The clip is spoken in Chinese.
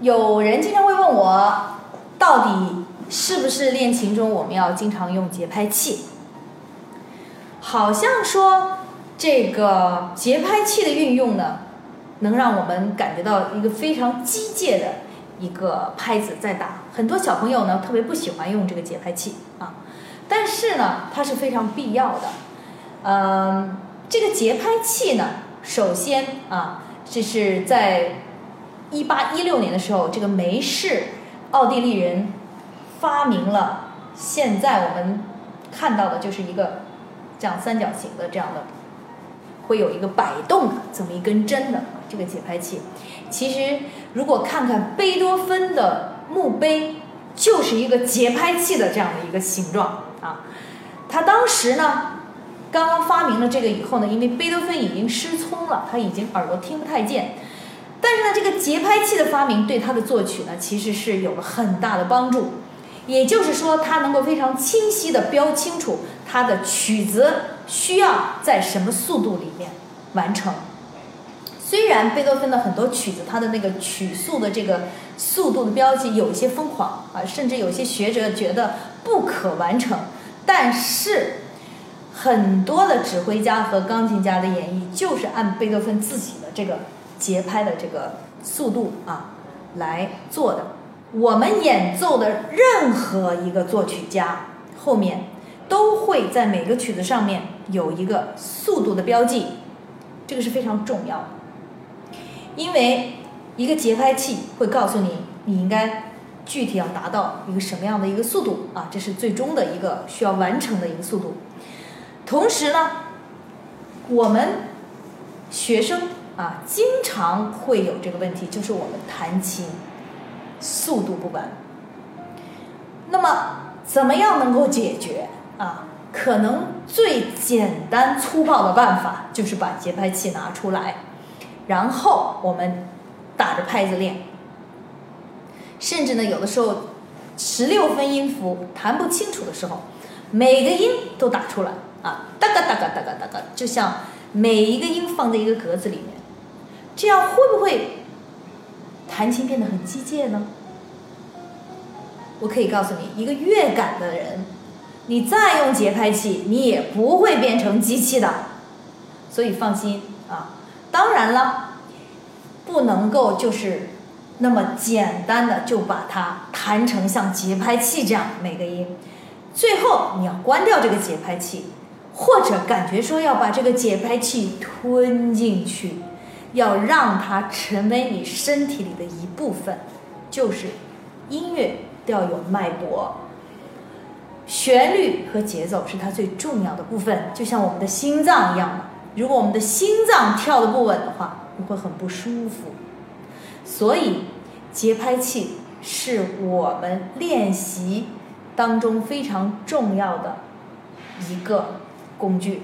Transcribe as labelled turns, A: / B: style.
A: 有人经常会问我，到底是不是练琴中我们要经常用节拍器？好像说这个节拍器的运用呢，能让我们感觉到一个非常机械的一个拍子在打。很多小朋友呢特别不喜欢用这个节拍器啊，但是呢它是非常必要的。嗯，这个节拍器呢，首先啊，这是在一八一六年的时候，这个梅氏奥地利人发明了现在我们看到的就是一个。这样三角形的这样的，会有一个摆动的这么一根针的这个节拍器。其实如果看看贝多芬的墓碑，就是一个节拍器的这样的一个形状啊。他当时呢，刚刚发明了这个以后呢，因为贝多芬已经失聪了，他已经耳朵听不太见。但是呢，这个节拍器的发明对他的作曲呢，其实是有了很大的帮助。也就是说，他能够非常清晰地标清楚。他的曲子需要在什么速度里面完成？虽然贝多芬的很多曲子，他的那个曲速的这个速度的标记有一些疯狂啊，甚至有些学者觉得不可完成，但是很多的指挥家和钢琴家的演绎就是按贝多芬自己的这个节拍的这个速度啊来做的。我们演奏的任何一个作曲家后面。都会在每个曲子上面有一个速度的标记，这个是非常重要的，因为一个节拍器会告诉你你应该具体要达到一个什么样的一个速度啊，这是最终的一个需要完成的一个速度。同时呢，我们学生啊经常会有这个问题，就是我们弹琴速度不稳。那么怎么样能够解决？啊，可能最简单粗暴的办法就是把节拍器拿出来，然后我们打着拍子练。甚至呢，有的时候十六分音符弹不清楚的时候，每个音都打出来啊，哒嘎哒嘎哒嘎哒嘎，就像每一个音放在一个格子里面，这样会不会弹琴变得很机械呢？我可以告诉你，一个乐感的人。你再用节拍器，你也不会变成机器的，所以放心啊。当然了，不能够就是那么简单的就把它弹成像节拍器这样每个音。最后你要关掉这个节拍器，或者感觉说要把这个节拍器吞进去，要让它成为你身体里的一部分，就是音乐要有脉搏。旋律和节奏是它最重要的部分，就像我们的心脏一样的。如果我们的心脏跳的不稳的话，你会很不舒服。所以，节拍器是我们练习当中非常重要的一个工具。